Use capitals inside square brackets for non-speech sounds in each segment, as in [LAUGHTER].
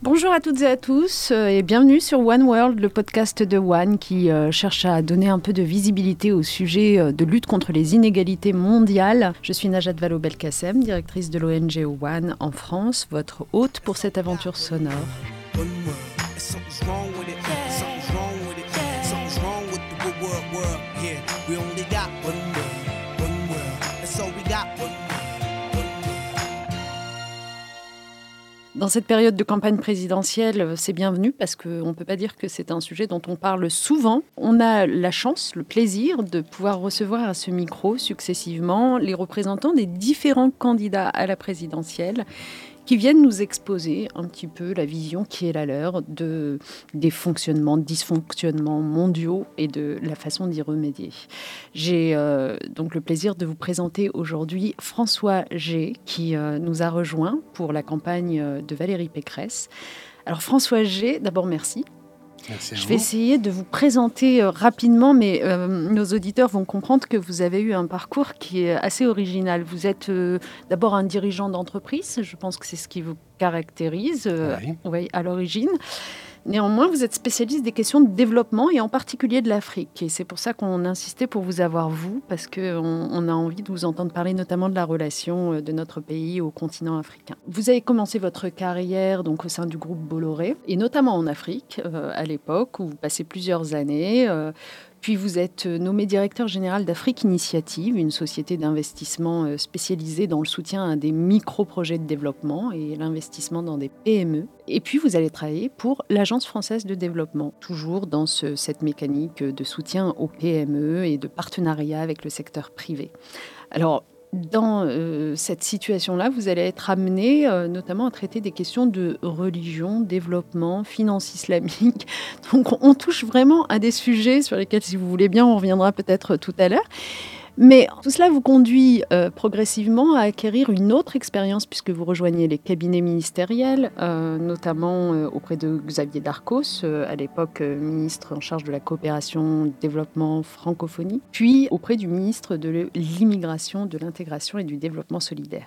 Bonjour à toutes et à tous euh, et bienvenue sur One World, le podcast de One qui euh, cherche à donner un peu de visibilité au sujet euh, de lutte contre les inégalités mondiales. Je suis Najat Vallaud-Belkacem, directrice de l'ONG One en France, votre hôte pour cette aventure sonore. Dans cette période de campagne présidentielle, euh, c'est bienvenu parce qu'on ne peut pas dire que c'est un sujet dont on parle souvent. On a la chance, le plaisir de pouvoir recevoir à ce micro successivement les représentants des différents candidats à la présidentielle qui viennent nous exposer un petit peu la vision qui est la leur de, des fonctionnements, dysfonctionnements mondiaux et de la façon d'y remédier. J'ai euh, donc le plaisir de vous présenter aujourd'hui François G, qui euh, nous a rejoint pour la campagne euh, de Valérie Pécresse. Alors François G, d'abord merci je vais essayer de vous présenter euh, rapidement, mais euh, nos auditeurs vont comprendre que vous avez eu un parcours qui est assez original. Vous êtes euh, d'abord un dirigeant d'entreprise, je pense que c'est ce qui vous caractérise à l'origine. Néanmoins, vous êtes spécialiste des questions de développement et en particulier de l'Afrique. Et c'est pour ça qu'on insistait pour vous avoir, vous, parce qu'on on a envie de vous entendre parler notamment de la relation euh, de notre pays au continent africain. Vous avez commencé votre carrière donc au sein du groupe Bolloré, et notamment en Afrique euh, à l'époque, où vous passez plusieurs années. Euh, puis vous êtes euh, nommé directeur général d'Afrique Initiative, une société d'investissement euh, spécialisée dans le soutien à des micro-projets de développement et l'investissement dans des PME. Et puis vous allez travailler pour l'Agence française de développement, toujours dans cette mécanique de soutien aux PME et de partenariat avec le secteur privé. Dans euh, cette situation-là, vous allez être amené euh, notamment à traiter des questions de religion, développement, finance islamique. [LAUGHS] Donc on touche vraiment à des sujets sur lesquels, si vous voulez bien, on reviendra peut-être tout à l'heure. Mais tout cela vous conduit euh, progressivement à acquérir une autre expérience puisque vous rejoignez les cabinets ministériels, euh, notamment euh, auprès de Xavier Darcos, à l'époque ministre en charge de la coopération, développement, francophonie, puis auprès du ministre de l'immigration, de l'intégration et du développement solidaire.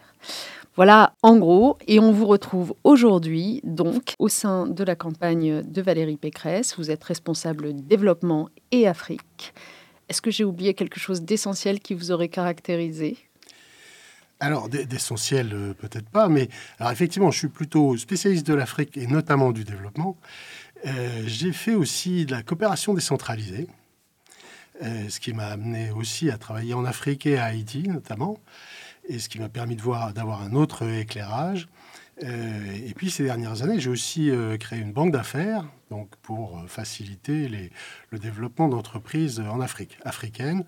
Voilà, en gros, et on vous retrouve aujourd'hui donc au sein de la campagne de Valérie Pécresse. Vous êtes responsable développement et Afrique. Est-ce que j'ai oublié quelque chose d'essentiel qui vous aurait caractérisé? Alors, d'essentiel, euh, peut-être pas, mais effectivement, je suis plutôt spécialiste de l'Afrique et notamment du développement. Euh, j'ai fait aussi de la coopération décentralisée, euh, ce qui m'a amené aussi à travailler en Afrique et à Haïti notamment, et ce qui m'a permis d'avoir un autre éclairage. Euh, et puis ces dernières années, j'ai aussi euh, créé une banque d'affaires donc pour euh, faciliter le développement d'entreprises en Afrique, africaines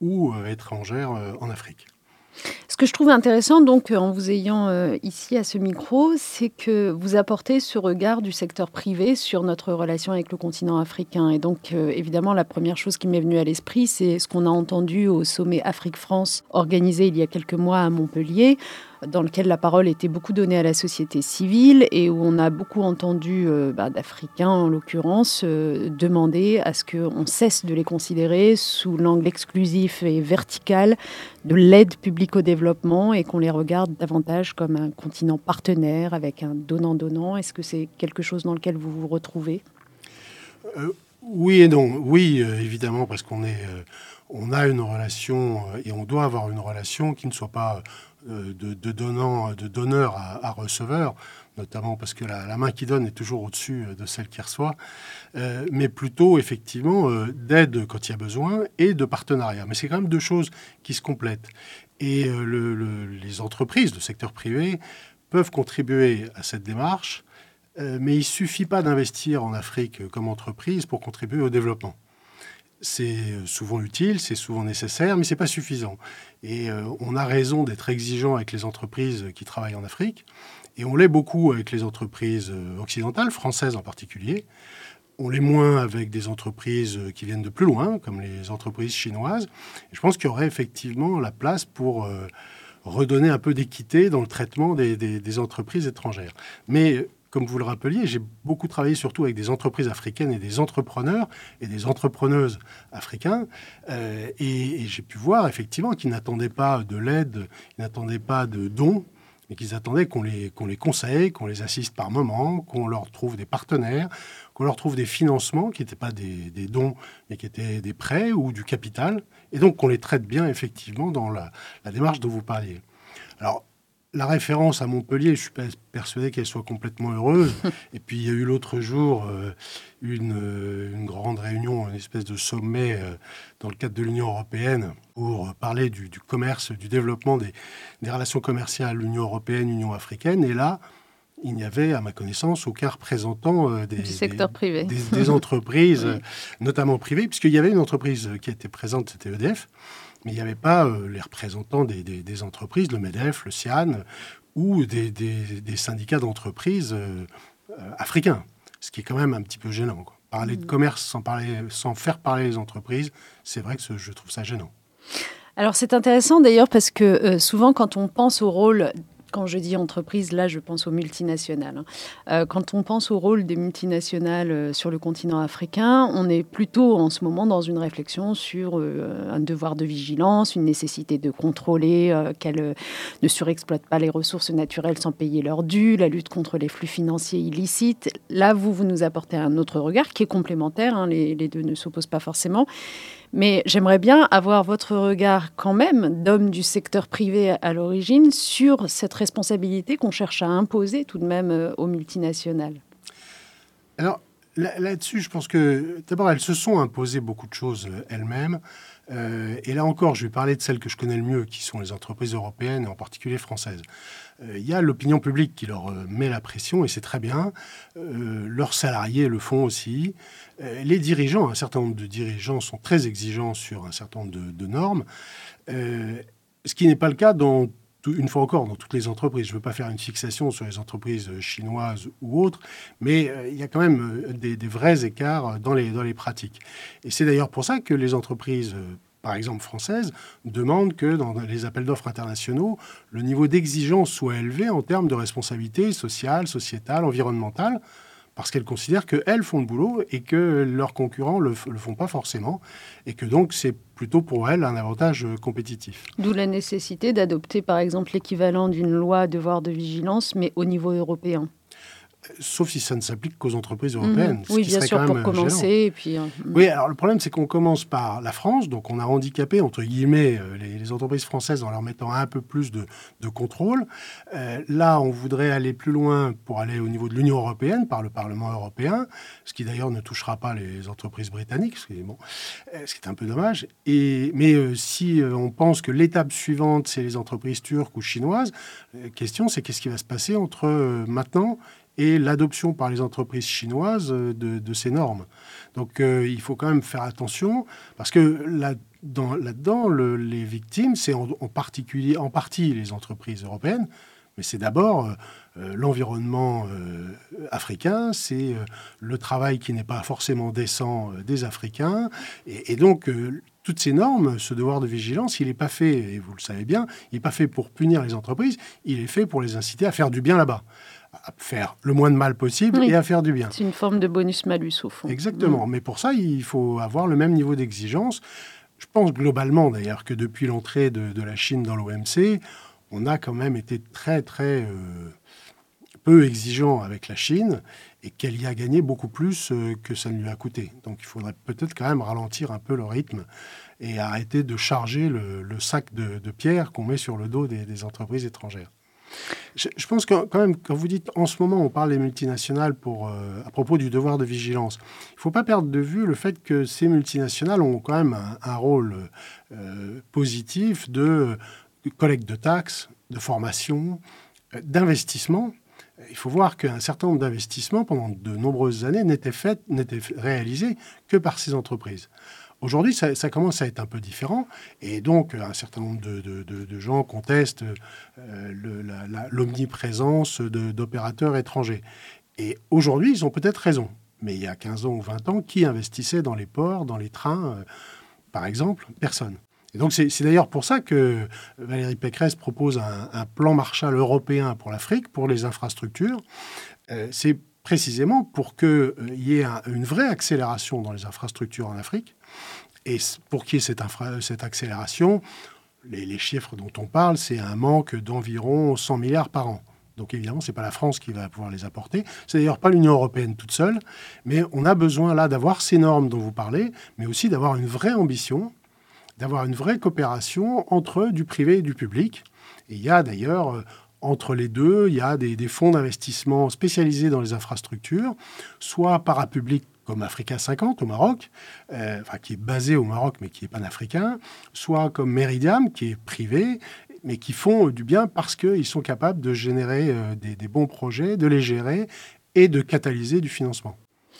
ou étrangères en Afrique. Ce que je trouve intéressant, donc, en vous ayant ici à ce micro, c'est que vous apportez ce regard du secteur privé sur notre relation avec le continent africain. Et donc, évidemment, la première chose qui m'est venue à l'esprit, c'est ce qu'on a entendu au sommet Afrique-France organisé il y a quelques mois à Montpellier dans lequel la parole était beaucoup donnée à la société civile et où on a beaucoup entendu euh, bah, d'Africains, en l'occurrence, euh, demander à ce qu'on cesse de les considérer sous l'angle exclusif et vertical de l'aide publique au développement et qu'on les regarde davantage comme un continent partenaire avec un donnant-donnant. Est-ce que c'est quelque chose dans lequel vous vous retrouvez? Euh, Oui et non. Oui, évidemment, parce qu'on est on a une relation et on doit avoir une relation qui ne soit pas de, de, donnant, de donneur à, receveur, notamment parce que la, main qui donne est toujours au-dessus de celle qui reçoit, euh, mais plutôt effectivement euh, d'aide quand il y a besoin et de partenariat. Mais c'est quand même deux choses qui se complètent. Et les entreprises, le secteur privé, peuvent contribuer à cette démarche, mais il ne suffit pas d'investir en Afrique comme entreprise pour contribuer au développement c'est souvent utile, c'est souvent nécessaire, mais ce n'est pas suffisant. Et euh, on a raison d'être exigeant avec les entreprises qui travaillent en Afrique, et on l'est beaucoup avec les entreprises euh, occidentales, françaises en particulier. On l'est moins avec des entreprises qui viennent de plus loin, comme les entreprises chinoises. je pense qu'il y aurait effectivement la place pour euh, redonner un peu d'équité dans le traitement des, des entreprises étrangères. Mais comme vous le rappeliez, j'ai beaucoup travaillé surtout avec des entreprises africaines et des entrepreneurs et des entrepreneuses africains. Euh, et, j'ai pu voir effectivement qu'ils n'attendaient pas de l'aide, ils n'attendaient pas de dons. mais qu'ils attendaient qu'on les, qu'on les conseille, qu'on les assiste par moment, qu'on leur trouve des partenaires, qu'on leur trouve des financements qui n'étaient pas des, dons, mais qui étaient des prêts ou du capital, et donc qu'on les traite bien effectivement dans la, la démarche dont vous parliez. Alors, la référence à Montpellier, je ne suis pas persuadé qu'elle soit complètement heureuse. [LAUGHS] Et puis, il y a eu l'autre jour euh, une, euh, une, grande réunion, une espèce de sommet euh, dans le cadre de l'Union européenne pour parler du, du, commerce, du développement des, des relations commerciales Union européenne, Union africaine. Et là, il n'y avait, à ma connaissance, aucun représentant des, du secteur des, privé. Des, des entreprises, [LAUGHS] oui. notamment privées, puisqu'il y avait une entreprise qui était présente, c'était EDF, mais il n'y avait pas euh, les représentants des, des, des, entreprises, le MEDEF, le CIAN, ou des, des syndicats d'entreprises euh, euh, africains, ce qui est quand même un petit peu gênant. Quoi. Parler de commerce sans, parler, sans faire parler les entreprises, c'est vrai que ce, je trouve ça gênant. Alors c'est intéressant d'ailleurs parce que euh, souvent quand on pense au rôle quand je dis entreprise, là, je pense aux multinationales. Euh, quand on pense au rôle des multinationales euh, sur le continent africain, on est plutôt en ce moment dans une réflexion sur euh, un devoir de vigilance, une nécessité de contrôler qu'elles ne surexploitent pas les ressources naturelles sans payer leur dû, la lutte contre les flux financiers illicites. Là, vous, vous nous apportez un autre regard qui est complémentaire, hein, les deux ne s'opposent pas forcément. Mais j'aimerais bien avoir votre regard quand même d'homme du secteur privé à l'origine sur cette responsabilité qu'on cherche à imposer tout de même euh, aux multinationales. Alors là-dessus, je pense que d'abord, elles se sont imposées beaucoup de choses euh, elles-mêmes. Euh, et là encore, je vais parler de celles que je connais le mieux, qui sont les entreprises européennes en particulier françaises. Euh, il y a l'opinion publique qui leur euh, met la pression et c'est très bien. Euh, leurs salariés le font aussi. Les dirigeants, un certain nombre de dirigeants sont très exigeants sur un certain nombre de, normes, ce qui n'est pas le cas dans une fois encore, dans toutes les entreprises, je ne veux pas faire une fixation sur les entreprises chinoises ou autres, mais il y a quand même des, vrais écarts dans les, pratiques. Et c'est d'ailleurs pour ça que les entreprises, par exemple françaises, demandent que dans les appels d'offres internationaux, le niveau d'exigence soit élevé en termes de responsabilité sociale, sociétale, environnementale, parce qu'elles considèrent qu'elles font le boulot et que leurs concurrents ne le, le, font pas forcément, et que donc c'est plutôt pour elles un avantage compétitif. D'où la nécessité d'adopter par exemple l'équivalent d'une loi devoir de vigilance, mais au niveau européen sauf si ça ne s'applique qu'aux entreprises européennes. Mmh. Oui, bien sûr, pour commencer. Et puis, euh, oui, alors le problème, c'est qu'on commence par la France, donc on a handicapé, entre guillemets, euh, les, les, entreprises françaises en leur mettant un peu plus de, de contrôle. Euh, là, on voudrait aller plus loin pour aller au niveau de l'Union européenne, par le Parlement européen, ce qui d'ailleurs ne touchera pas les entreprises britanniques, ce qui est, bon, euh, ce qui est un peu dommage. Et, mais euh, si on pense que l'étape suivante, c'est les entreprises turques ou chinoises, la question, c'est qu'est-ce qui va se passer entre maintenant et l'adoption par les entreprises chinoises de, de ces normes. Donc euh, il faut quand même faire attention parce que là-dedans, là le, les victimes, c'est en, particulier, en partie les entreprises européennes, mais c'est d'abord euh, l'environnement euh, africain, c'est euh, le travail qui n'est pas forcément décent euh, des Africains, et, donc euh, toutes ces normes, ce devoir de vigilance, il n'est pas fait, et vous le savez bien, il n'est pas fait pour punir les entreprises, il est fait pour les inciter à faire du bien là-bas à faire le moins de mal possible oui. et à faire du bien. C'est une forme de bonus-malus au fond. Exactement, mmh. mais pour ça, il faut avoir le même niveau d'exigence. Je pense globalement d'ailleurs que depuis l'entrée de, de, la Chine dans l'OMC, on a quand même été très très euh, peu exigeant avec la Chine et qu'elle y a gagné beaucoup plus euh, que ça ne lui a coûté. Donc il faudrait peut-être quand même ralentir un peu le rythme et arrêter de charger le, le sac de, de pierre qu'on met sur le dos des, des entreprises étrangères. Je, pense que quand même, quand vous dites en ce moment, on parle des multinationales euh, à propos du devoir de vigilance, il ne faut pas perdre de vue le fait que ces multinationales ont quand même un, rôle euh, positif de, de, collecte de taxes, de formation, euh, d'investissement. Il faut voir qu'un certain nombre d'investissements pendant de nombreuses années n'étaient réalisés que par ces entreprises. Aujourd'hui, ça, commence à être un peu différent, et donc un certain nombre de, gens contestent euh, l'omniprésence d'opérateurs étrangers. Et aujourd'hui, ils ont peut-être raison, mais il y a 15 ans ou 20 ans, qui investissait dans les ports, dans les trains, euh, par exemple? Personne. Et donc c'est d'ailleurs pour ça que Valérie Pécresse propose un, plan Marshall européen pour l'Afrique, pour les infrastructures. Euh, précisément pour qu'il euh, y ait un, une vraie accélération dans les infrastructures en Afrique. Et pour qu'il y ait cette, cette accélération, les, chiffres dont on parle, c'est un manque d'environ 100 milliards par an. Donc évidemment, ce n'est pas la France qui va pouvoir les apporter. C'est d'ailleurs pas l'Union européenne toute seule. Mais on a besoin là d'avoir ces normes dont vous parlez, mais aussi d'avoir une vraie ambition, d'avoir une vraie coopération entre du privé et du public. Et il y a d'ailleurs, euh, entre les deux, il y a des, fonds d'investissement spécialisés dans les infrastructures, soit parapublics comme Africa 50 au Maroc, euh, qui est basé au Maroc mais qui est panafricain, soit comme Meridiam qui est privé, mais qui font du bien parce qu'ils sont capables de générer euh, des, bons projets, de les gérer et de catalyser du financement.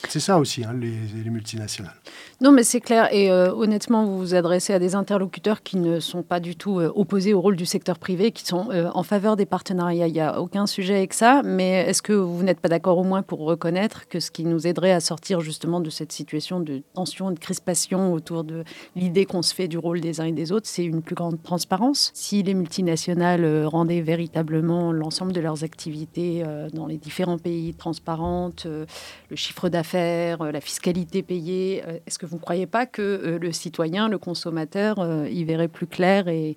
C'est ça aussi, hein, les, multinationales. Non, mais c'est clair. Et euh, honnêtement, vous vous adressez à des interlocuteurs qui ne sont pas du tout euh, opposés au rôle du secteur privé, qui sont euh, en faveur des partenariats. Il n'y a aucun sujet avec ça. Mais est-ce que vous n'êtes pas d'accord au moins pour reconnaître que ce qui nous aiderait à sortir justement de cette situation de tension, de crispation autour de l'idée qu'on se fait du rôle des uns et des autres, c'est une plus grande transparence? Si les multinationales rendaient véritablement l'ensemble de leurs activités dans les différents pays transparentes, le chiffre d'affaires, euh, la fiscalité payée. Euh, est-ce que vous ne croyez pas que euh, le citoyen, le consommateur, y verrait plus clair et,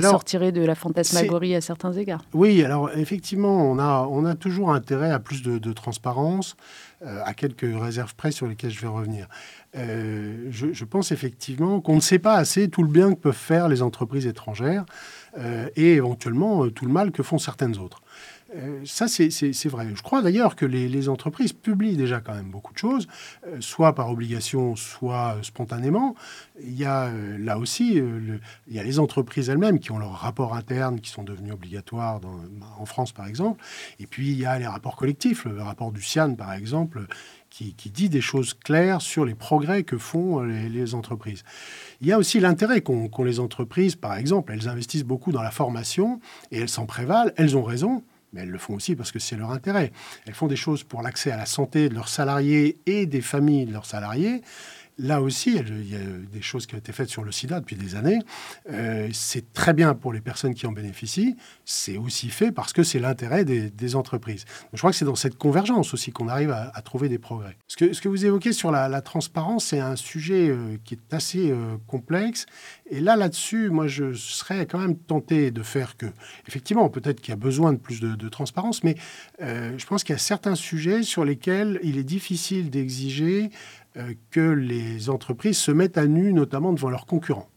sortirait de la fantasmagorie à certains égards? Oui, alors effectivement, on a, on a toujours intérêt à plus de, transparence, à quelques réserves près sur lesquelles je vais revenir. je, pense effectivement qu'on ne sait pas assez tout le bien que peuvent faire les entreprises étrangères et éventuellement tout le mal que font certaines autres. Euh, ça, c'est vrai. Je crois d'ailleurs que les, entreprises publient déjà quand même beaucoup de choses, euh, soit par obligation, soit euh, spontanément. Il y a là aussi, il y a les entreprises elles-mêmes qui ont leurs rapports internes qui sont devenus obligatoires en France, par exemple. Et puis, il y a les rapports collectifs, le rapport du CIAN, par exemple, qui, dit des choses claires sur les progrès que font les, entreprises. Il y a aussi l'intérêt qu'ont les entreprises, par exemple, elles investissent beaucoup dans la formation et elles s'en prévalent, elles ont raison mais elles le font aussi parce que c'est leur intérêt. Elles font des choses pour l'accès à la santé de leurs salariés et des familles de leurs salariés. Là aussi, il y a des choses qui ont été faites sur le sida depuis des années. Euh, c'est très bien pour les personnes qui en bénéficient. C'est aussi fait parce que c'est l'intérêt des, entreprises. je crois que c'est dans cette convergence aussi qu'on arrive à, trouver des progrès. Ce que, vous évoquez sur la, transparence, c'est un sujet euh, qui est assez euh, complexe. Et là, là-dessus, moi, je serais quand même tenté de faire que, effectivement, peut-être qu'il y a besoin de plus de, de transparence, mais je pense qu'il y a certains sujets sur lesquels il est difficile d'exiger que les entreprises se mettent à nu, notamment devant leurs concurrents.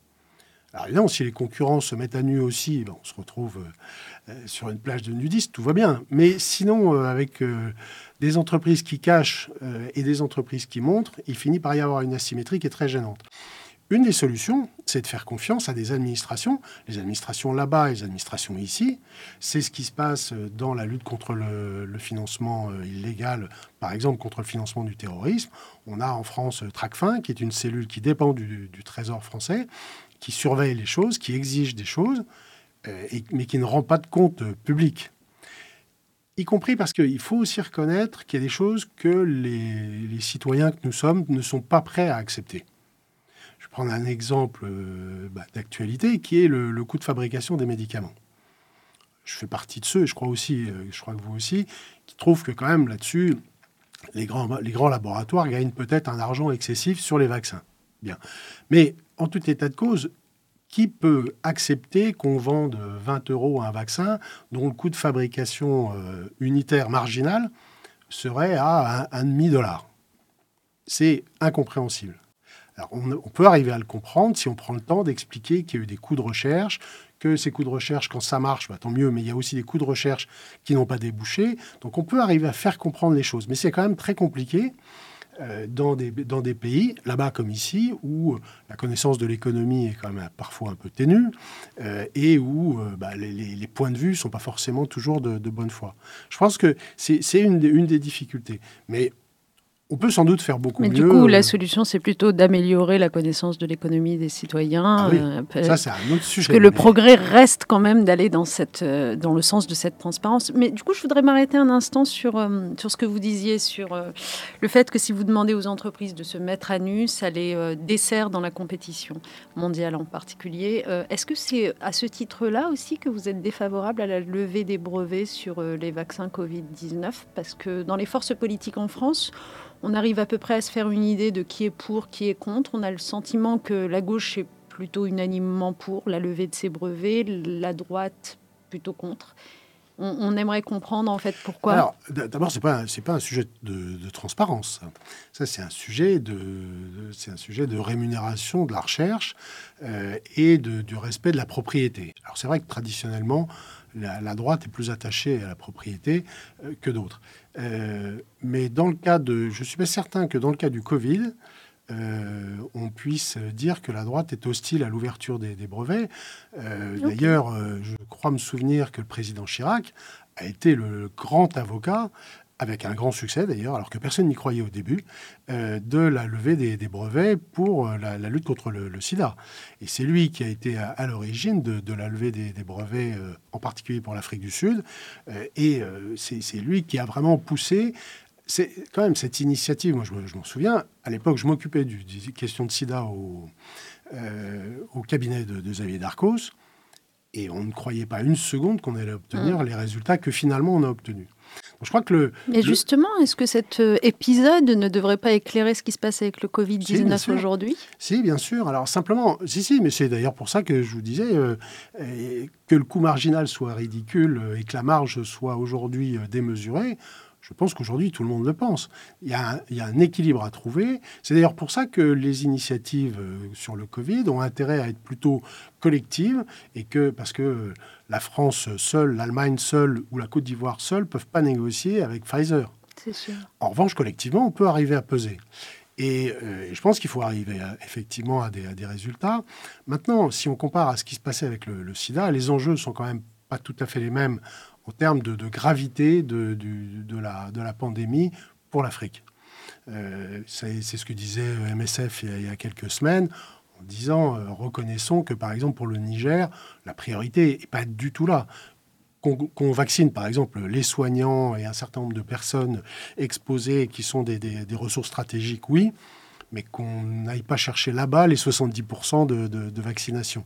Alors évidemment, si les concurrents se mettent à nu aussi, ben, on se retrouve euh, euh, sur une plage de nudistes, tout va bien. Mais sinon, avec des entreprises qui cachent et des entreprises qui montrent, il finit par y avoir une asymétrie qui est très gênante. Une des solutions, c'est de faire confiance à des administrations, les administrations là-bas et les administrations ici. C'est ce qui se passe dans la lutte contre le, financement euh, illégal, par exemple contre le financement du terrorisme. On a en France euh, Tracfin, qui est une cellule qui dépend du, Trésor français, qui surveille les choses, qui exige des choses, euh, mais qui ne rend pas de compte public y compris parce qu'il faut aussi reconnaître qu'il y a des choses que les, citoyens que nous sommes ne sont pas prêts à accepter prendre un exemple euh, bah, d'actualité qui est le, coût de fabrication des médicaments. Je fais partie de ceux, et je crois aussi, euh, je crois que vous aussi, qui trouvent que quand même là-dessus, les grands, laboratoires gagnent peut-être un argent excessif sur les vaccins. Bien. Mais en tout état de cause, qui peut accepter qu'on vende 20 euros un vaccin dont le coût de fabrication euh, unitaire marginal serait à un, un demi-dollar? C'est incompréhensible on, peut arriver à le comprendre si on prend le temps d'expliquer qu'il y a eu des coûts de recherche, que ces coûts de recherche, quand ça marche, bah, tant mieux, mais il y a aussi des coûts de recherche qui n'ont pas débouché. Donc on peut arriver à faire comprendre les choses, mais c'est quand même très compliqué euh, dans, des, pays, là-bas comme ici, où euh, la connaissance de l'économie est quand même parfois un peu ténue euh, et où bah, les, points de vue ne sont pas forcément toujours de, bonne foi. Je pense que c'est une, une des difficultés. Mais on peut sans doute faire beaucoup mieux. Mais du coup, la solution, c'est plutôt d'améliorer la connaissance de l'économie des citoyens. Ah euh, ça, c'est un autre sujet. Parce que le progrès reste quand même d'aller dans, cette, euh, dans le sens de cette transparence. Mais du coup, je voudrais m'arrêter un instant sur, euh, sur ce que vous disiez, sur le fait que si vous demandez aux entreprises de se mettre à nu, ça les dessert dans la compétition mondiale en particulier. Est-ce que c'est à ce titre-là aussi que vous êtes défavorable à la levée des brevets sur les vaccins Covid-19 Parce que dans les forces politiques en France, on arrive à peu près à se faire une idée de qui est pour, qui est contre. On a le sentiment que la gauche est plutôt unanimement pour la levée de ces brevets, la droite plutôt contre. On, aimerait comprendre en fait pourquoi. Alors, d'abord, c'est pas c'est pas un sujet de, transparence. Ça, c'est un sujet de, c'est un sujet de rémunération de la recherche euh, et de, du respect de la propriété. Alors, c'est vrai que traditionnellement, la, droite est plus attachée à la propriété euh, que d'autres. Euh, mais dans le cas de, je suis pas certain que dans le cas du Covid, euh, on puisse dire que la droite est hostile à l'ouverture des, brevets. D'ailleurs, je crois me souvenir que le président Chirac a été le grand avocat avec un grand succès d'ailleurs, alors que personne n'y croyait au début, euh, de la levée des, brevets pour euh, la, lutte contre le, sida. Et c'est lui qui a été à, l'origine de, la levée des, brevets, euh, en particulier pour l'Afrique du Sud. et c'est lui qui a vraiment poussé. C'est quand même cette initiative, moi je, m'en souviens, à l'époque je m'occupais des questions de sida au, au cabinet de, de Xavier Darcos, et on ne croyait pas une seconde qu'on allait obtenir mmh. les résultats que finalement on a obtenus. Je crois que le. Mais justement, est-ce que cet euh, épisode ne devrait pas éclairer ce qui se passe avec le Covid-19 aujourd'hui? Si, bien sûr. Alors simplement, si, si, mais c'est d'ailleurs pour ça que je vous disais euh, que le coût marginal soit ridicule et que la marge soit aujourd'hui euh, démesurée. Je pense qu'aujourd'hui, tout le monde le pense. Il y, a un, il y, a un, équilibre à trouver. C'est d'ailleurs pour ça que les initiatives sur le Covid ont intérêt à être plutôt collectives et que, parce que la France seule, l'Allemagne seule ou la Côte d'Ivoire seule peuvent pas négocier avec Pfizer. Sûr. En revanche, collectivement, on peut arriver à peser. Et euh, je pense qu'il faut arriver effectivement à des, résultats. Maintenant, si on compare à ce qui se passait avec le, sida, les enjeux sont quand même pas tout à fait les mêmes en termes de, gravité de, la, de pandémie pour l'Afrique. Euh, c'est ce que disait MSF il y a quelques semaines en disant, euh, reconnaissons que par exemple pour le Niger, la priorité n'est pas du tout là. Qu'on vaccine par exemple les soignants et un certain nombre de personnes exposées qui sont des, ressources stratégiques, oui, mais qu'on n'aille pas chercher là-bas les 70% de, vaccination.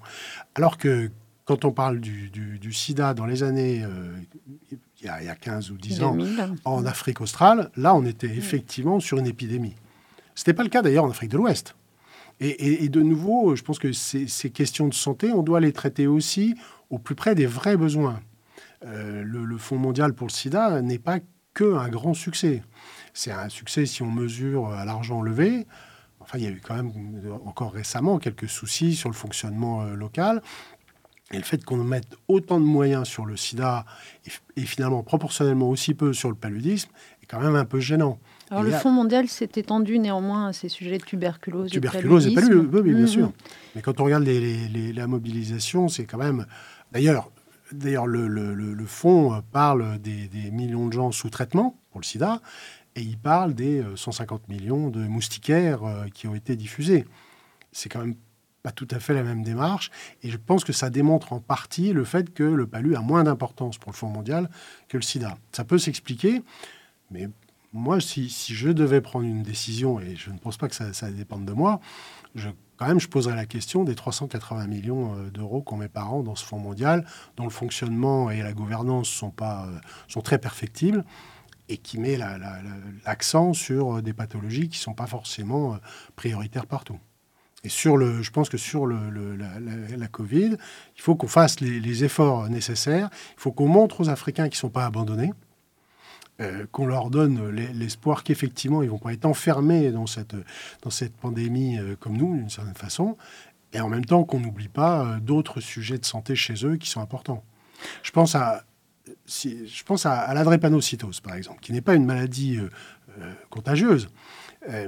Alors que quand on parle du, sida dans les années, euh, il, y a, 15 ou 10 ans, en Afrique australe, là on était effectivement sur une épidémie. Ce n'était pas le cas d'ailleurs en Afrique de l'Ouest. Et, de nouveau, je pense que ces, questions de santé, on doit les traiter aussi au plus près des vrais besoins. Euh, le, Fonds mondial pour le sida n'est pas que un grand succès. C'est un succès si on mesure à l'argent levé. Enfin, il y a eu quand même encore récemment quelques soucis sur le fonctionnement euh, local. Et le fait qu'on mette autant de moyens sur le sida et, et, finalement proportionnellement aussi peu sur le paludisme est quand même un peu gênant. Alors, le Fonds mondial s'est étendu néanmoins à ces sujets de tuberculose. Tuberculose et paludisme, bien mhm. sûr. Mais quand on regarde la mobilisation, c'est quand même. D'ailleurs, d'ailleurs le, le, Fonds parle des, millions de gens sous traitement pour le sida et il parle des 150 euh, millions de moustiquaires euh, qui ont été diffusés. C'est quand même pas tout à fait la même démarche. Et je pense que ça démontre en partie le fait que le palu a moins d'importance pour le Fonds mondial que le sida. Ça peut s'expliquer, mais moi, si, je devais prendre une décision, et je ne pense pas que ça, dépende de moi, je, quand même, je poserais la question des 380 millions euh, d'euros qu'on met par an dans ce fonds mondial, dont le fonctionnement et la gouvernance sont, pas, euh, sont très perfectibles et qui met l'accent sur euh, des pathologies qui ne sont pas forcément prioritaires partout. Et sur le, je pense que sur la, Covid, il faut qu'on fasse les, efforts nécessaires. Il faut qu'on montre aux Africains qu'ils ne sont pas abandonnés. Euh, qu'on leur donne l'espoir qu'effectivement ils vont pas être enfermés dans cette, dans cette pandémie euh, comme nous, d'une certaine façon, et en même temps qu'on n'oublie pas euh, d'autres sujets de santé chez eux qui sont importants. Je pense à, si, je pense à, drépanocytose, par exemple, qui n'est pas une maladie contagieuse,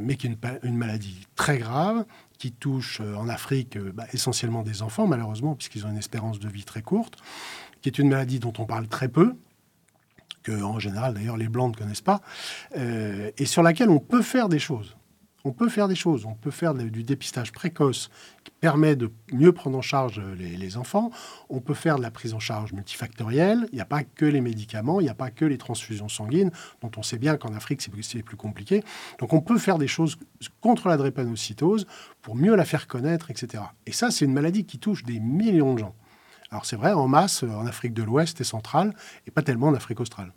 mais qui est une, maladie très grave, qui touche en Afrique bah, essentiellement des enfants, malheureusement, puisqu'ils ont une espérance de vie très courte, qui est une maladie dont on parle très peu, que en général d'ailleurs les blancs ne connaissent pas, euh, et sur laquelle on peut faire des choses. On peut faire des choses. On peut faire du dépistage précoce permet de mieux prendre en charge les, enfants. On peut faire de la prise en charge multifactorielle. Il n'y a pas que les médicaments, il n'y a pas que les transfusions sanguines, dont on sait bien qu'en Afrique, c'est plus, plus compliqué. Donc on peut faire des choses contre la drépanocytose pour mieux la faire connaître, etc. Et ça, c'est une maladie qui touche des millions de gens. Alors c'est vrai, en masse, euh, en Afrique de l'Ouest et centrale, et pas tellement en Afrique australe.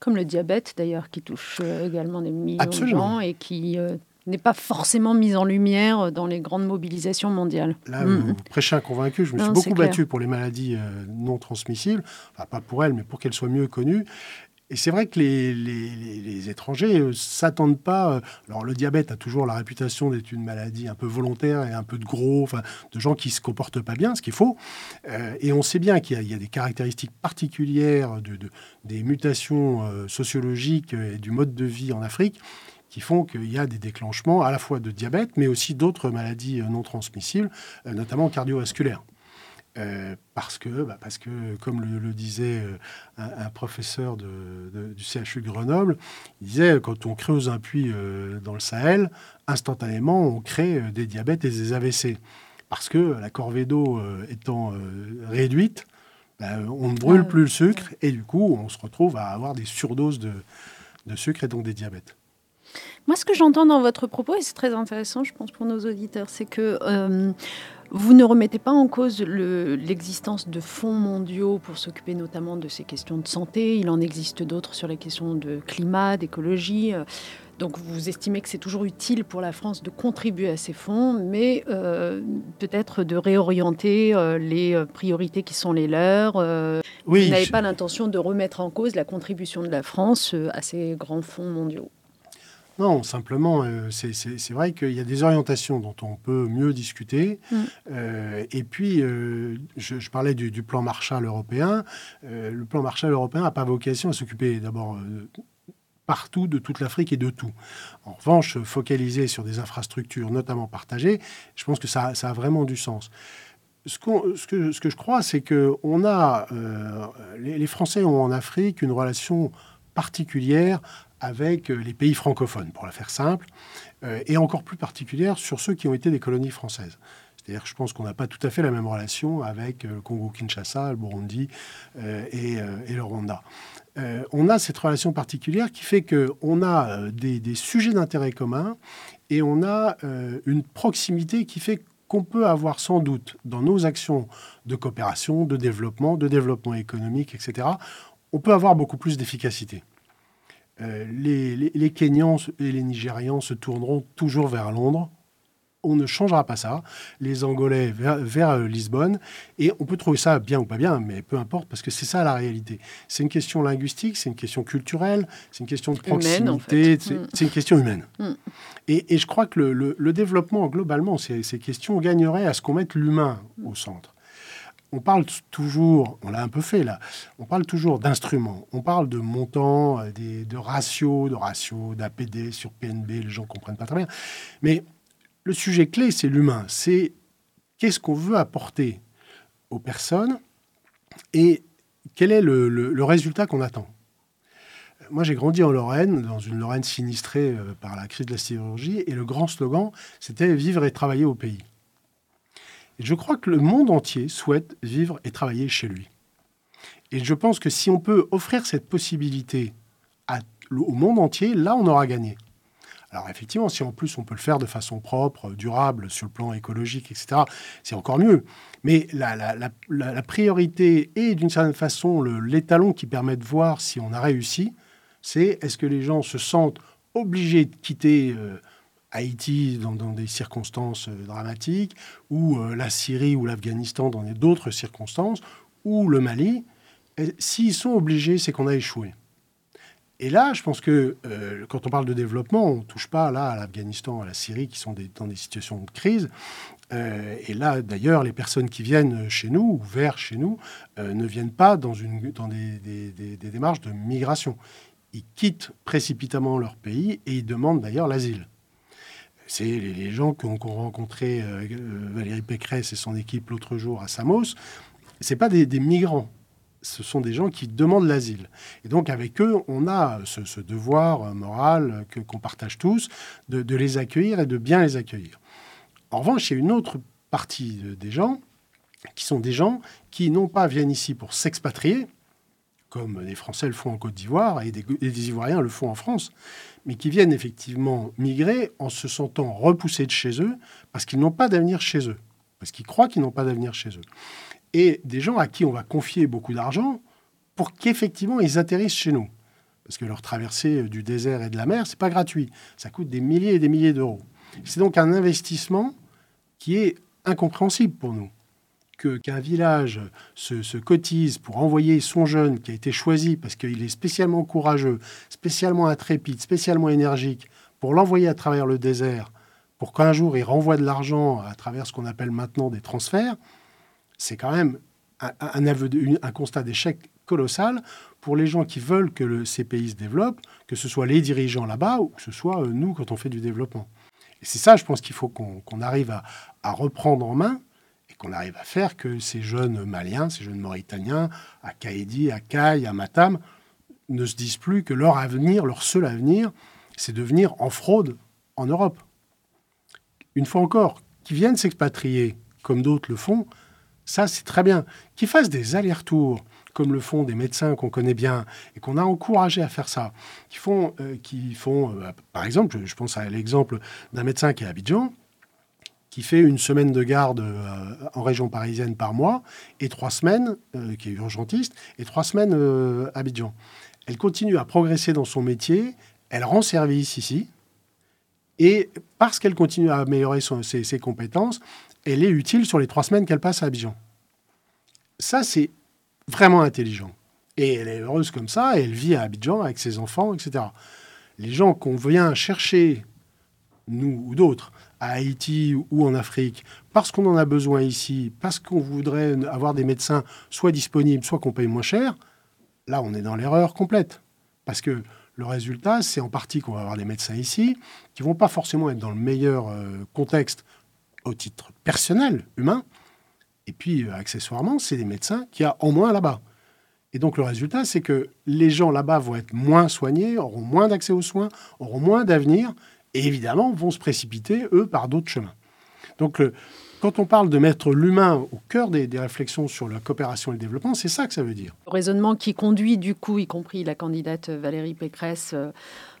Comme le diabète, d'ailleurs, qui touche euh, également des millions de gens et qui euh, n'est pas forcément mise en lumière dans les grandes mobilisations mondiales. Là, mm. vous prêchez un convaincu. Je me suis beaucoup battu pour les maladies euh, non transmissibles, pas pour elles, mais pour qu'elles soient mieux connues. Et c'est vrai que les, les, étrangers ne euh, s'attendent pas. Euh, alors, le diabète a toujours la réputation d'être une maladie un peu volontaire et un peu de gros, enfin, de gens qui ne se comportent pas bien, ce qu'il faut. Euh, et on sait bien qu'il y, a des caractéristiques particulières de, des mutations sociologiques et du mode de vie en Afrique qui font qu'il y a des déclenchements à la fois de diabète, mais aussi d'autres maladies non transmissibles, notamment cardiovasculaires. Euh, parce, que, bah, parce que, comme le, disait euh, un, professeur de, du CHU Grenoble, il disait quand on creuse un puits euh, dans le Sahel, instantanément, on crée des diabètes et des AVC. Parce que la corvée d'eau étant réduite, bah, on ne brûle plus le sucre et du coup, on se retrouve à avoir des surdoses de, de sucre et donc des diabètes. Moi, ce que j'entends dans votre propos, et c'est très intéressant, je pense, pour nos auditeurs, c'est que vous ne remettez pas en cause l'existence de fonds mondiaux pour s'occuper notamment de ces questions de santé. Il en existe d'autres sur les questions de climat, d'écologie. Donc vous estimez que c'est toujours utile pour la France de contribuer à ces fonds, mais euh, peut-être de réorienter euh, les priorités qui sont les leurs. Euh, vous n'avez pas l'intention de remettre en cause la contribution de la France à ces grands fonds mondiaux. Non, simplement, euh, c'est vrai qu'il y a des orientations dont on peut mieux discuter. Mm. Euh, et puis, euh, je, parlais du, plan Marshall européen. le plan Marshall européen n'a pas vocation à s'occuper d'abord partout de toute l'Afrique et de tout. En revanche, focaliser sur des infrastructures, notamment partagées, je pense que ça, a vraiment du sens. Ce, ce, que, ce, que, je crois, c'est que on a, les, les Français ont en Afrique une relation particulière avec euh, les pays francophones, pour la faire simple, euh, et encore plus particulière sur ceux qui ont été des colonies françaises. C'est-à-dire, je pense qu'on n'a pas tout à fait la même relation avec euh, le Congo-Kinshasa, le Burundi et, le Rwanda. on a cette relation particulière qui fait qu'on a des, des, sujets d'intérêt commun et on a une proximité qui fait qu'on peut avoir sans doute dans nos actions de coopération, de développement, de développement économique, etc., on peut avoir beaucoup plus d'efficacité. Euh, les, Kenyans et les Nigérians se tourneront toujours vers Londres. On ne changera pas ça. Les Angolais vers, euh, Lisbonne. Et on peut trouver ça bien ou pas bien, mais peu importe, parce que c'est ça la réalité. C'est une question linguistique, c'est une question culturelle, c'est une question de proximité, mm. c'est une question humaine. Mm. Et, je crois que le, développement, globalement, ces, ces questions gagneraient à ce qu'on mette l'humain au centre on parle toujours, on l'a un peu fait là, on parle toujours d'instruments, on parle de montants, euh, de ratios, de ratios, d'APD sur PNB, les gens ne comprennent pas très bien. Mais le sujet clé, c'est l'humain, c'est qu'est-ce qu'on veut apporter aux personnes et quel est le, résultat qu'on attend. Moi, j'ai grandi en Lorraine, dans une Lorraine sinistrée euh, par la crise de la sidérurgie, et le grand slogan, c'était vivre et travailler au pays. Je crois que le monde entier souhaite vivre et travailler chez lui. Et je pense que si on peut offrir cette possibilité au monde entier, là, on aura gagné. Alors effectivement, si en plus on peut le faire de façon propre, durable, sur le plan écologique, etc., c'est encore mieux. Mais la, priorité et d'une certaine façon l'étalon qui permet de voir si on a réussi, c'est est-ce que les gens se sentent obligés de quitter euh, Haïti dans, des circonstances euh, dramatiques, ou euh, la Syrie ou l'Afghanistan dans d'autres circonstances, ou le Mali, s'ils sont obligés, c'est qu'on a échoué. Et là, je pense que euh, quand on parle de développement, on ne touche pas là à l'Afghanistan, à la Syrie, qui sont dans des situations de crise. et là, d'ailleurs, les personnes qui viennent chez nous ou vers chez nous ne viennent pas dans, des, des, démarches de migration. Ils quittent précipitamment leur pays et ils demandent d'ailleurs l'asile c'est les, gens qu'ont rencontré euh, euh, Valérie Pécresse et son équipe l'autre jour à Samos. Ce pas des, migrants, ce sont des gens qui demandent l'asile. Et donc avec eux, on a ce, devoir moral que qu'on partage tous de, les accueillir et de bien les accueillir. En revanche, il y a une autre partie des gens qui sont des gens qui non pas viennent ici pour s'expatrier, comme les Français le font en Côte d'Ivoire et des Ivoiriens le font en France, mais qui viennent effectivement migrer en se sentant repoussés de chez eux parce qu'ils n'ont pas d'avenir chez eux, parce qu'ils croient qu'ils n'ont pas d'avenir chez eux. Et des gens à qui on va confier beaucoup d'argent pour qu'effectivement ils atterrissent chez nous. Parce que leur traversée du désert et de la mer, c'est pas gratuit. Ça coûte des milliers et des milliers d'euros. C'est donc un investissement qui est incompréhensible pour nous. Qu'un village se, se, cotise pour envoyer son jeune qui a été choisi parce qu'il est spécialement courageux, spécialement intrépide, spécialement énergique, pour l'envoyer à travers le désert, pour qu'un jour il renvoie de l'argent à travers ce qu'on appelle maintenant des transferts, c'est quand même un, constat d'échec colossal pour les gens qui veulent que le, ces pays se développent, que ce soit les dirigeants là-bas ou que ce soit euh, nous quand on fait du développement. Et c'est ça, je pense qu'il faut qu'on qu arrive à, reprendre en main qu'on arrive à faire que ces jeunes Maliens, ces jeunes Mauritaniens, à Kaedi, à Caille, à Matam, ne se disent plus que leur avenir, leur seul avenir, c'est de venir en fraude en Europe. Une fois encore, qui viennent s'expatrier comme d'autres le font, ça c'est très bien. Qu'ils fassent des allers-retours comme le font des médecins qu'on connaît bien et qu'on a encouragé à faire ça, qui font, euh, euh, par exemple, je, je pense à l'exemple d'un médecin qui est à Abidjan, qui fait une semaine de garde euh, en région parisienne par mois et trois semaines, euh, qui est urgentiste, et trois semaines euh, à Abidjan. Elle continue à progresser dans son métier, elle rend service ici, et parce qu'elle continue à améliorer ses compétences, elle est utile sur les trois semaines qu'elle passe à Abidjan. Ça, c'est vraiment intelligent. Et elle est heureuse comme ça, et elle vit à Abidjan avec ses enfants, etc. Les gens qu'on vient chercher, nous ou d'autres, à Haïti ou en Afrique, parce qu'on en a besoin ici, parce qu'on voudrait avoir des médecins soit disponibles, soit qu'on paye moins cher, là, on est dans l'erreur complète. Parce que le résultat, c'est en partie qu'on va avoir des médecins ici qui vont pas forcément être dans le meilleur euh, contexte au titre personnel, humain, et puis, euh, accessoirement, c'est des médecins qui a en moins là-bas. Et donc, le résultat, c'est que les gens là-bas vont être moins soignés, auront moins d'accès aux soins, auront moins d'avenir, et évidemment, vont se précipiter, eux, par d'autres chemins. Donc, le, quand on parle de mettre l'humain au cœur des, des, réflexions sur la coopération et le développement, c'est ça que ça veut dire. Le raisonnement qui conduit, du coup, y compris la candidate Valérie Pécresse, euh,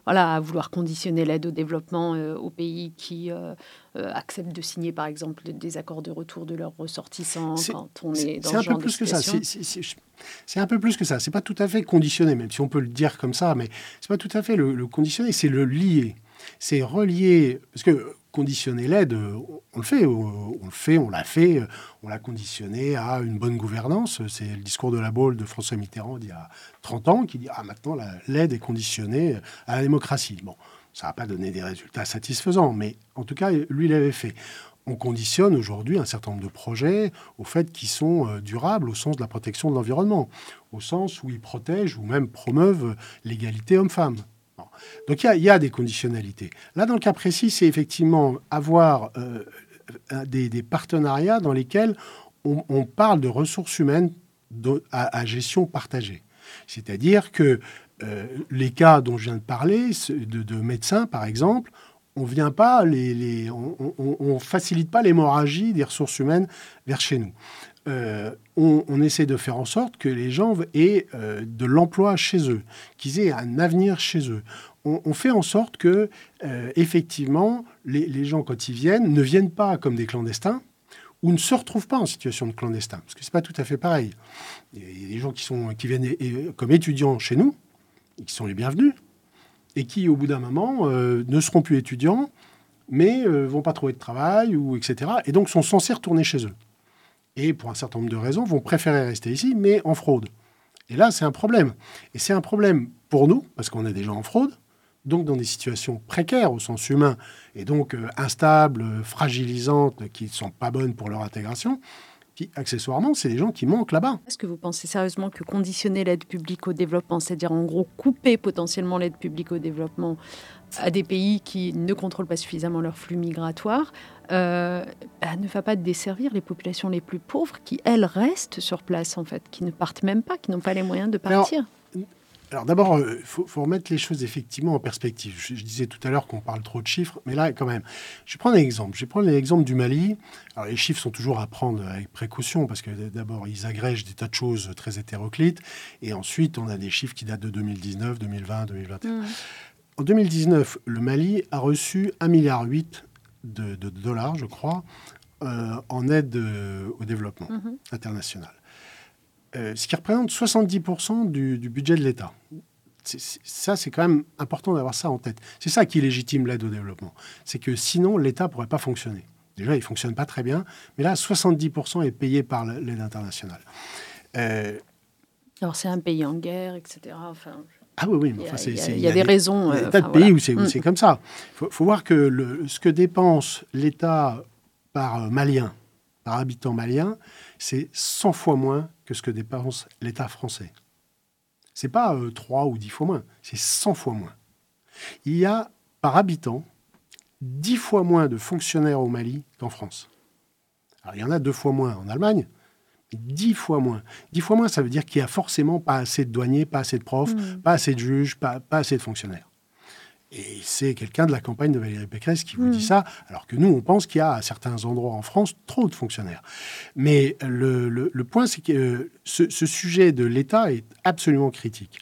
voilà, à vouloir conditionner l'aide au développement euh, aux pays qui euh, acceptent de signer, par exemple, des accords de retour de leurs ressortissants quand on est, est dans ce un genre peu plus que ça. C'est un peu plus que ça. C'est pas tout à fait conditionné, même si on peut le dire comme ça, mais c'est pas tout à fait le, le conditionner, c'est le lier. C'est relier, parce que conditionner l'aide, on le fait, on le fait, on l'a fait, on l'a conditionné à une bonne gouvernance. C'est le discours de la Baule de François Mitterrand d'il y a 30 ans qui dit ah maintenant l'aide est conditionnée à la démocratie. Bon, ça n'a pas donné des résultats satisfaisants, mais en tout cas lui l'avait fait. On conditionne aujourd'hui un certain nombre de projets au fait qu'ils sont durables au sens de la protection de l'environnement, au sens où ils protègent ou même promeuvent l'égalité homme-femme. Donc il y, a des conditionnalités. Là, dans le cas précis, c'est effectivement avoir euh, des, des, partenariats dans lesquels on, parle de ressources humaines à, gestion partagée. C'est-à-dire que euh, les cas dont je viens de parler, de, de médecins par exemple, on vient pas les, on, facilite pas l'hémorragie des ressources humaines vers chez nous. Euh, on, essaie de faire en sorte que les gens aient euh, de l'emploi chez eux, qu'ils aient un avenir chez eux. On, fait en sorte que, euh, effectivement, les, gens, quand ils viennent, ne viennent pas comme des clandestins ou ne se retrouvent pas en situation de clandestin, parce que c'est pas tout à fait pareil. Il y a des gens qui, sont, qui viennent comme étudiants chez nous, et qui sont les bienvenus, et qui, au bout d'un moment, euh, ne seront plus étudiants, mais vont pas trouver de travail, ou etc. Et donc sont censés retourner chez eux. Et pour un certain nombre de raisons, vont préférer rester ici, mais en fraude. Et là, c'est un problème. Et c'est un problème pour nous, parce qu'on est déjà en fraude, donc dans des situations précaires au sens humain, et donc euh, instables, fragilisantes, qui ne sont pas bonnes pour leur intégration, qui, accessoirement, c'est des gens qui manquent là-bas. Est-ce que vous pensez sérieusement que conditionner l'aide publique au développement, c'est-à-dire en gros couper potentiellement l'aide publique au développement à des pays qui ne contrôlent pas suffisamment leurs flux migratoires, euh, bah, ne va pas desservir les populations les plus pauvres qui, elles, restent sur place, en fait, qui ne partent même pas, qui n'ont pas les moyens de partir Alors, alors d'abord, il euh, faut, faut, remettre les choses effectivement en perspective. Je, je disais tout à l'heure qu'on parle trop de chiffres, mais là, quand même, je vais prendre un exemple. Je vais prendre l'exemple du Mali. Alors les chiffres sont toujours à prendre avec précaution, parce que d'abord, ils agrègent des tas de choses très hétéroclites, et ensuite, on a des chiffres qui datent de 2019, 2020, 2021. Mmh. En 2019, le Mali a reçu 1,8 milliard de, de, dollars, je crois, euh, en aide euh, au développement mmh. international. Euh, ce qui représente 70% du, du, budget de l'État. ça, c'est quand même important d'avoir ça en tête. C'est ça qui légitime l'aide au développement. C'est que sinon, l'État ne pourrait pas fonctionner. Déjà, il ne fonctionne pas très bien, mais là, 70% est payé par l'aide internationale. Alors, c'est un pays en guerre, etc. Enfin, ah oui, oui. il y, a, des, raisons. Il y a des tas de pays où c'est mm. comme ça. Il faut, voir que le, ce que dépense l'État par malien, par habitant malien, c'est 100 fois moins que ce que dépense l'État français. C'est pas 3 euh, ou 10 fois moins, c'est 100 fois moins. Il y a par habitant 10 fois moins de fonctionnaires au Mali qu'en France. Alors, il y en a deux fois moins en Allemagne, 10 fois moins. 10 fois moins, ça veut dire qu'il n'y a forcément pas assez de douaniers, pas assez de profs, hmm. pas assez de juges, pas assez de fonctionnaires. Et c'est quelqu'un de la campagne de Valérie Pécresse qui vous dit hmm. ça, alors que nous, on pense qu'il y a à certains endroits en France trop de fonctionnaires. Mais le, point, c'est que ce, sujet de l'État est absolument critique.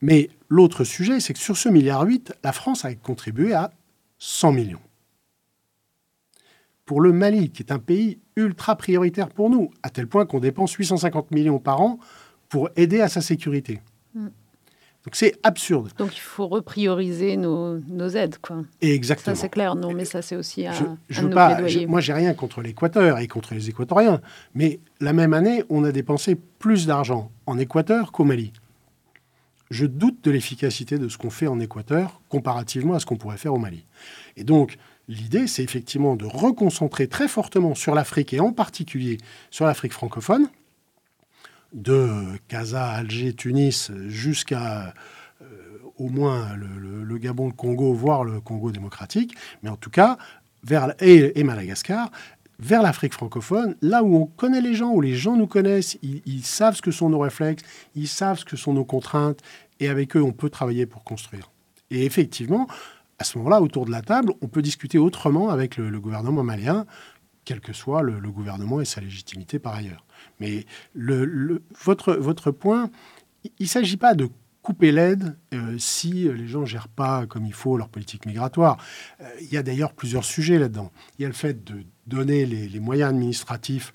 Mais l'autre sujet, c'est que sur ce milliard 8, la France a contribué à 100 millions. Pour le Mali, qui est un pays ultra prioritaire pour nous, à tel point qu'on dépense 850 millions par an pour aider à sa sécurité. Hmm. Donc c'est absurde. Donc il faut reprioriser nos, aides, quoi. exactement. Ça c'est clair, non, mais ça c'est aussi un, je, je pas, Moi j'ai rien contre l'Équateur et contre les Équatoriens, mais la même année, on a dépensé plus d'argent en Équateur qu'au Mali. Je doute de l'efficacité de ce qu'on fait en Équateur comparativement à ce qu'on pourrait faire au Mali. Et donc l'idée, c'est effectivement de reconcentrer très fortement sur l'Afrique et en particulier sur l'Afrique francophone de Casa, Alger, Tunis, jusqu'à euh, au moins le, Gabon, le Congo, voire le Congo démocratique, mais en tout cas, vers, et, Madagascar, vers l'Afrique francophone, là où on connaît les gens, où les gens nous connaissent, ils, savent ce que sont nos réflexes, ils savent ce que sont nos contraintes, et avec eux, on peut travailler pour construire. Et effectivement, à ce moment-là, autour de la table, on peut discuter autrement avec le, gouvernement malien, quel que soit le, gouvernement et sa légitimité par ailleurs. Mais votre, votre point, il ne s'agit pas de couper l'aide euh, si les gens ne gèrent pas comme il faut leur politique migratoire. Euh, il y a d'ailleurs plusieurs sujets là-dedans. Il y a le fait de donner les moyens administratifs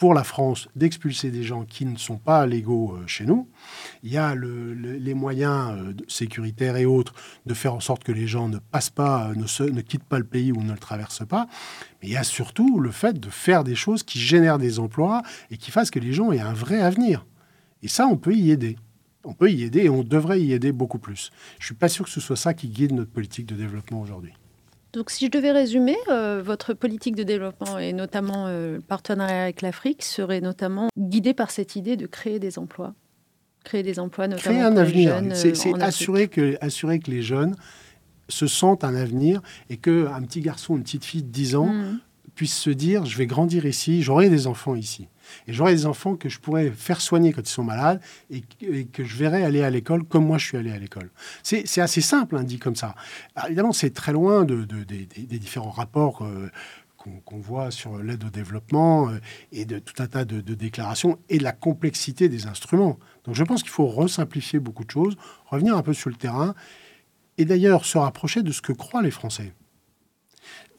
pour la France d'expulser des gens qui ne sont pas légaux euh, chez nous. Il y a les moyens euh, sécuritaires et autres de faire en sorte que les gens ne passent pas, euh, ne, ne quittent pas le pays ou ne le traversent pas. Mais il y a surtout le fait de faire des choses qui génèrent des emplois et qui fassent que les gens aient un vrai avenir. Et ça, on peut y aider. On peut y aider et on devrait y aider beaucoup plus. Je ne suis pas sûr que ce soit ça qui guide notre politique de développement aujourd'hui. Donc, si je devais résumer, euh, votre politique de développement et notamment euh, le partenariat avec l'Afrique serait notamment guidé par cette idée de créer des emplois. Créer des emplois, notamment créer un avenir. C'est euh, assurer que, assurer que les jeunes se sentent un avenir et qu'un petit garçon, une petite fille de 10 ans mmh. puisse se dire je vais grandir ici, j'aurai des enfants ici. Et j'aurai des enfants que je pourrais faire soigner quand ils sont malades et, que je verrai aller à l'école comme moi je suis allé à l'école. C'est assez simple, hein, dit comme ça. évidemment, c'est très loin de, des, différents rapports. Euh, qu'on voit sur l'aide au développement euh, et de tout un tas de, déclarations et de la complexité des instruments. Donc je pense qu'il faut resimplifier beaucoup de choses, revenir un peu sur le terrain et d'ailleurs se rapprocher de ce que croient les Français.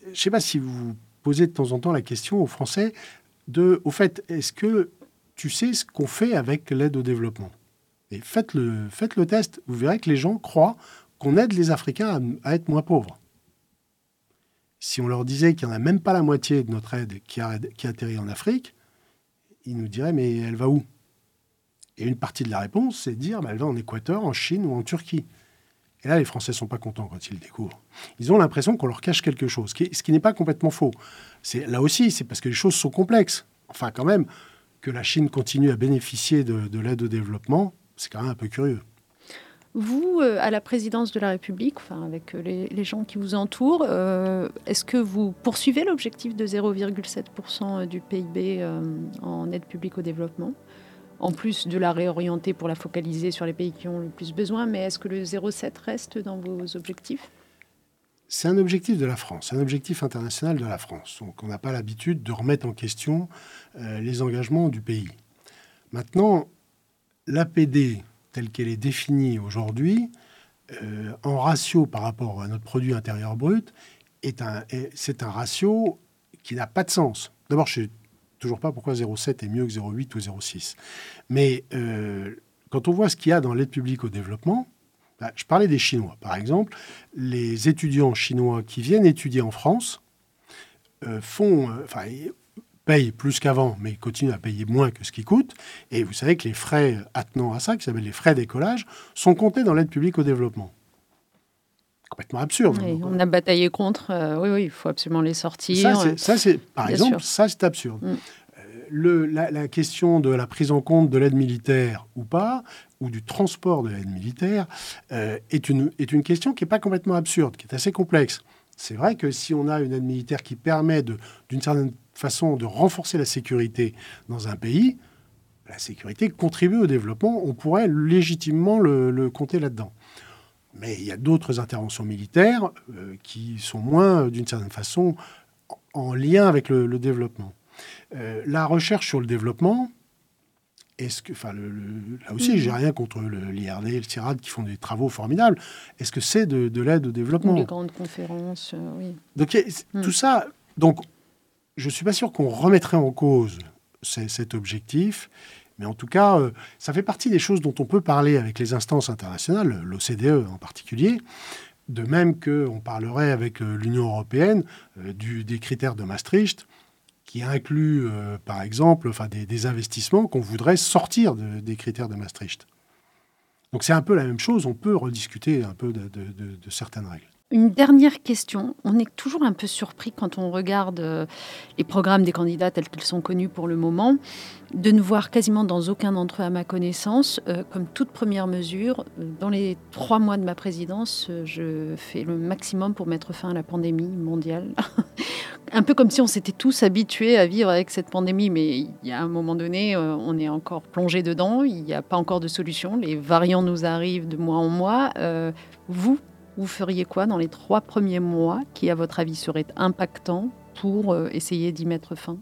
Je ne sais pas si vous posez de temps en temps la question aux Français, de, au fait, est-ce que tu sais ce qu'on fait avec l'aide au développement? Et faites le, test, vous verrez que les gens croient qu'on aide les Africains à, être moins pauvres. Si on leur disait qu'il n'y en a même pas la moitié de notre aide qui atterrit en Afrique, ils nous diraient mais elle va où? Et une partie de la réponse, c'est de dire bah, elle va en Équateur, en Chine ou en Turquie. Et là, les Français ne sont pas contents quand ils le découvrent. Ils ont l'impression qu'on leur cache quelque chose, ce qui n'est pas complètement faux. C'est Là aussi, c'est parce que les choses sont complexes. Enfin, quand même, que la Chine continue à bénéficier de, l'aide au développement, c'est quand même un peu curieux. Vous, euh, à la présidence de la République, enfin avec euh, les, gens qui vous entourent, euh, est-ce que vous poursuivez l'objectif de 0,7% du PIB en aide publique au développement? En plus de la réorienter pour la focaliser sur les pays qui ont le plus besoin, mais est-ce que le 0,7 reste dans vos objectifs? C'est un objectif de la France, un objectif international de la France. Donc on n'a pas l'habitude de remettre en question euh, les engagements du pays. Maintenant, l'APD telle qu'elle est définie aujourd'hui, euh, en ratio par rapport à notre produit intérieur brut, c'est un, ratio qui n'a pas de sens. D'abord, je toujours pas pourquoi 0,7 est mieux que 0,8 ou 0,6. Mais euh, quand on voit ce qu'il y a dans l'aide publique au développement, bah, je parlais des Chinois. Par exemple, les étudiants chinois qui viennent étudier en France euh, font, euh, enfin, payent plus qu'avant, mais continuent à payer moins que ce qui coûte. Et vous savez que les frais attenant à ça, qui s'appellent les frais d'écolage, sont comptés dans l'aide publique au développement complètement absurde. on a bataillé contre. Euh, oui, oui, il faut absolument les sortir. Ça, c'est, par exemple, ça, c'est absurde. Mm. Le, la, question de la prise en compte de l'aide militaire ou pas, ou du transport de l'aide militaire, est, une, est une question qui n'est pas complètement absurde, qui est assez complexe. C'est vrai que si on a une aide militaire qui permet d'une certaine façon de renforcer la sécurité dans un pays, la sécurité contribue au développement, on pourrait légitimement le, compter là-dedans. Mais il y a d'autres interventions militaires euh, qui sont moins, d'une certaine façon, en lien avec le, développement. Euh, la recherche sur le développement, est-ce que, enfin, là aussi, j'ai mm-hmm. rien contre l'IRD et le CIRAD qui font des travaux formidables. Est-ce que c'est de, l'aide au développement? Les grandes conférences, euh, oui. Donc mm. tout ça, donc je suis pas sûr qu'on remettrait en cause cet objectif, mais en tout cas, euh, ça fait partie des choses dont on peut parler avec les instances internationales, l'OCDE en particulier. De même qu'on parlerait avec euh, l'Union européenne du, des critères de Maastricht qui inclut, euh, par exemple, des, investissements qu'on voudrait sortir des critères de Maastricht. Donc c'est un peu la même chose, on peut rediscuter un peu de, certaines règles. Une dernière question. On est toujours un peu surpris quand on regarde euh, les programmes des candidats tels qu'ils sont connus pour le moment, de ne voir quasiment dans aucun d'entre eux, à ma connaissance, euh, comme toute première mesure, dans les trois mois de ma présidence, je fais le maximum pour mettre fin à la pandémie mondiale. [LAUGHS] un peu comme si on s'était tous habitués à vivre avec cette pandémie, mais il y a un moment donné, euh, on est encore plongé dedans, il n'y a pas encore de solution, les variants nous arrivent de mois en mois. Euh, vous, vous feriez quoi dans les trois premiers mois qui, à votre avis, seraient impactants pour euh, essayer d'y mettre fin?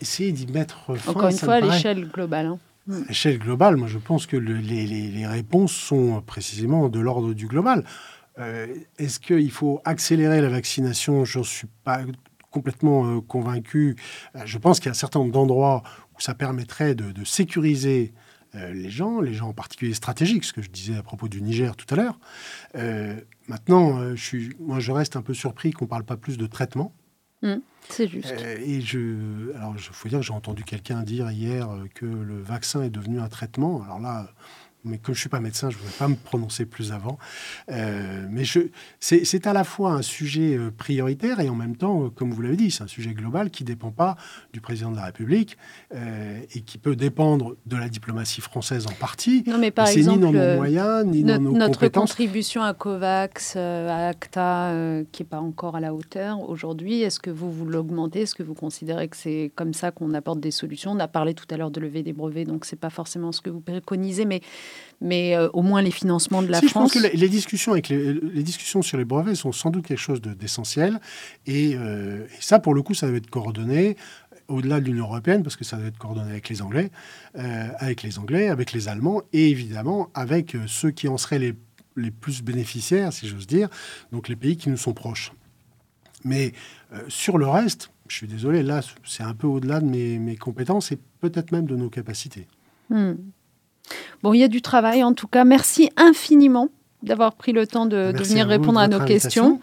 Essayer d'y mettre fin. Encore une fois, à l'échelle globale. Hein. À l'échelle globale, moi je pense que les, les réponses sont précisément de l'ordre du global. Euh, est-ce qu'il faut accélérer la vaccination? Je ne suis pas complètement euh, convaincu. Je pense qu'il y a un certain nombre d'endroits où ça permettrait de, sécuriser les gens, les gens en particulier stratégiques, ce que je disais à propos du Niger tout à l'heure. maintenant, je suis, moi, je reste un peu surpris qu'on ne parle pas plus de traitement. Mmh, c'est juste. et je, alors, il faut dire que j'ai entendu quelqu'un dire hier que le vaccin est devenu un traitement. Alors là, mais comme je ne suis pas médecin, je ne voudrais pas me prononcer plus avant. Euh, mais c'est à la fois un sujet euh, prioritaire et en même temps, euh, comme vous l'avez dit, c'est un sujet global qui ne dépend pas du président de la République et qui peut dépendre de la diplomatie française en partie. Non, mais par exemple, ni dans nos moyens, ni dans nos notre contribution à COVAX, à ACTA, qui n'est pas encore à la hauteur aujourd'hui, est-ce que vous, vous l'augmentez? Est-ce que vous considérez que c'est comme ça qu'on apporte des solutions? On a parlé tout à l'heure de lever des brevets, donc ce n'est pas forcément ce que vous préconisez, mais mais euh, au moins les financements de la France. Je pense que les, discussions, avec les, discussions sur les brevets sont sans doute quelque chose d'essentiel. Euh, et, ça, pour le coup, ça doit être coordonné au-delà de l'Union européenne, parce que ça doit être coordonné avec les Anglais, euh, avec les Anglais, avec les Allemands, et évidemment avec ceux qui en seraient les, les plus bénéficiaires, si j'ose dire, donc les pays qui nous sont proches. Mais sur le reste, je suis désolé, là, c'est un peu au-delà de mes, mes, compétences et peut-être même de nos capacités. Hmm. Bon, il y a du travail en tout cas. Merci infiniment d'avoir pris le temps de, venir répondre à nos questions.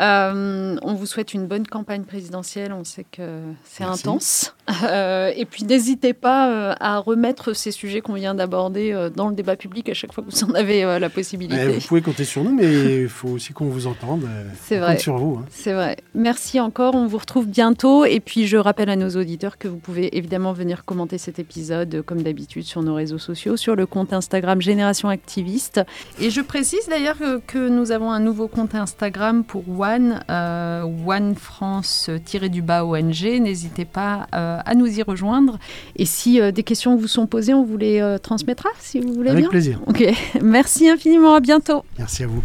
Euh, on vous souhaite une bonne campagne présidentielle. On sait que c'est intense. Euh, et puis n'hésitez pas euh, à remettre ces sujets qu'on vient d'aborder dans le débat public à chaque fois que vous en avez la possibilité. vous pouvez compter sur nous, mais il faut aussi qu'on vous entende. C'est vrai. sur vous. Hein. C'est vrai. Merci encore. On vous retrouve bientôt. Et puis je rappelle à nos auditeurs que vous pouvez évidemment venir commenter cet épisode comme d'habitude sur nos réseaux sociaux, sur le compte Instagram Génération Activiste. Et je précise d'ailleurs que, que nous avons un nouveau compte Instagram pour One, euh, One France-du-bas ONG. N'hésitez pas euh, à nous y rejoindre. Et si euh, des questions vous sont posées, on vous les transmettra, si vous voulez Avec plaisir. Ok. [LAUGHS] Merci infiniment. À bientôt. Merci à vous.